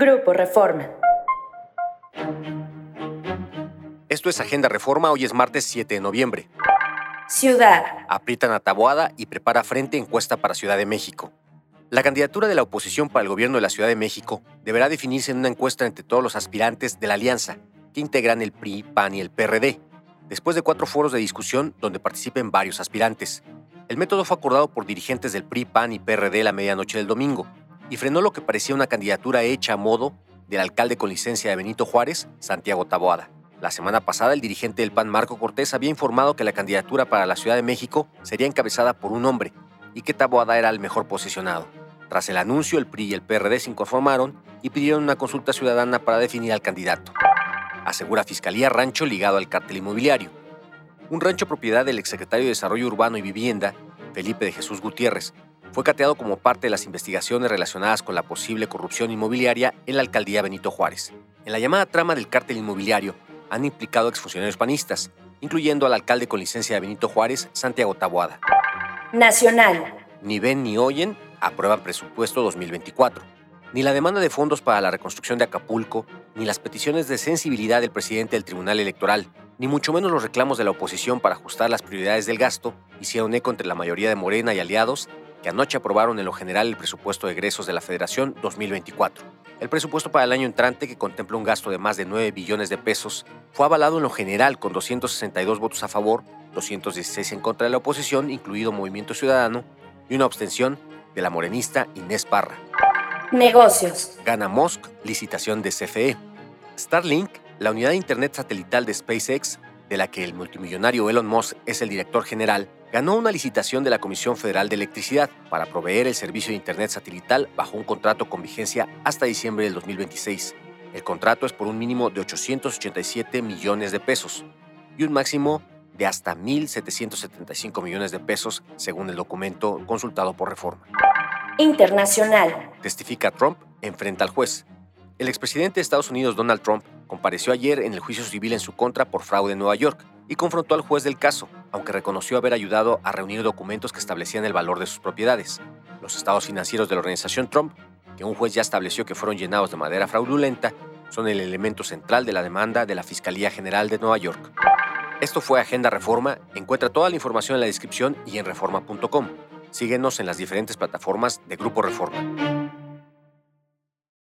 Grupo Reforma. Esto es Agenda Reforma, hoy es martes 7 de noviembre. Ciudad. Aprietan a Taboada y prepara frente encuesta para Ciudad de México. La candidatura de la oposición para el gobierno de la Ciudad de México deberá definirse en una encuesta entre todos los aspirantes de la alianza, que integran el PRI, PAN y el PRD, después de cuatro foros de discusión donde participen varios aspirantes. El método fue acordado por dirigentes del PRI, PAN y PRD la medianoche del domingo y frenó lo que parecía una candidatura hecha a modo del alcalde con licencia de Benito Juárez, Santiago Taboada. La semana pasada, el dirigente del PAN, Marco Cortés, había informado que la candidatura para la Ciudad de México sería encabezada por un hombre y que Taboada era el mejor posicionado. Tras el anuncio, el PRI y el PRD se inconformaron y pidieron una consulta ciudadana para definir al candidato. Asegura Fiscalía rancho ligado al cártel inmobiliario. Un rancho propiedad del exsecretario de Desarrollo Urbano y Vivienda, Felipe de Jesús Gutiérrez, fue cateado como parte de las investigaciones relacionadas con la posible corrupción inmobiliaria en la alcaldía Benito Juárez. En la llamada trama del cártel inmobiliario, han implicado exfuncionarios panistas, incluyendo al alcalde con licencia de Benito Juárez, Santiago Taboada. Nacional. Ni ven ni oyen, aprueban presupuesto 2024. Ni la demanda de fondos para la reconstrucción de Acapulco, ni las peticiones de sensibilidad del presidente del Tribunal Electoral, ni mucho menos los reclamos de la oposición para ajustar las prioridades del gasto, hicieron eco entre la mayoría de Morena y aliados que anoche aprobaron en lo general el presupuesto de egresos de la Federación 2024. El presupuesto para el año entrante, que contempla un gasto de más de 9 billones de pesos, fue avalado en lo general con 262 votos a favor, 216 en contra de la oposición, incluido Movimiento Ciudadano, y una abstención de la morenista Inés Parra. Negocios. Gana Musk licitación de CFE. Starlink, la unidad de Internet satelital de SpaceX, de la que el multimillonario Elon Musk es el director general, ganó una licitación de la Comisión Federal de Electricidad para proveer el servicio de Internet satelital bajo un contrato con vigencia hasta diciembre del 2026. El contrato es por un mínimo de 887 millones de pesos y un máximo de hasta 1.775 millones de pesos, según el documento consultado por Reforma. Internacional. Testifica Trump enfrenta al juez. El expresidente de Estados Unidos, Donald Trump, compareció ayer en el juicio civil en su contra por fraude en Nueva York y confrontó al juez del caso, aunque reconoció haber ayudado a reunir documentos que establecían el valor de sus propiedades. Los estados financieros de la organización Trump, que un juez ya estableció que fueron llenados de manera fraudulenta, son el elemento central de la demanda de la Fiscalía General de Nueva York. Esto fue Agenda Reforma. Encuentra toda la información en la descripción y en reforma.com. Síguenos en las diferentes plataformas de Grupo Reforma.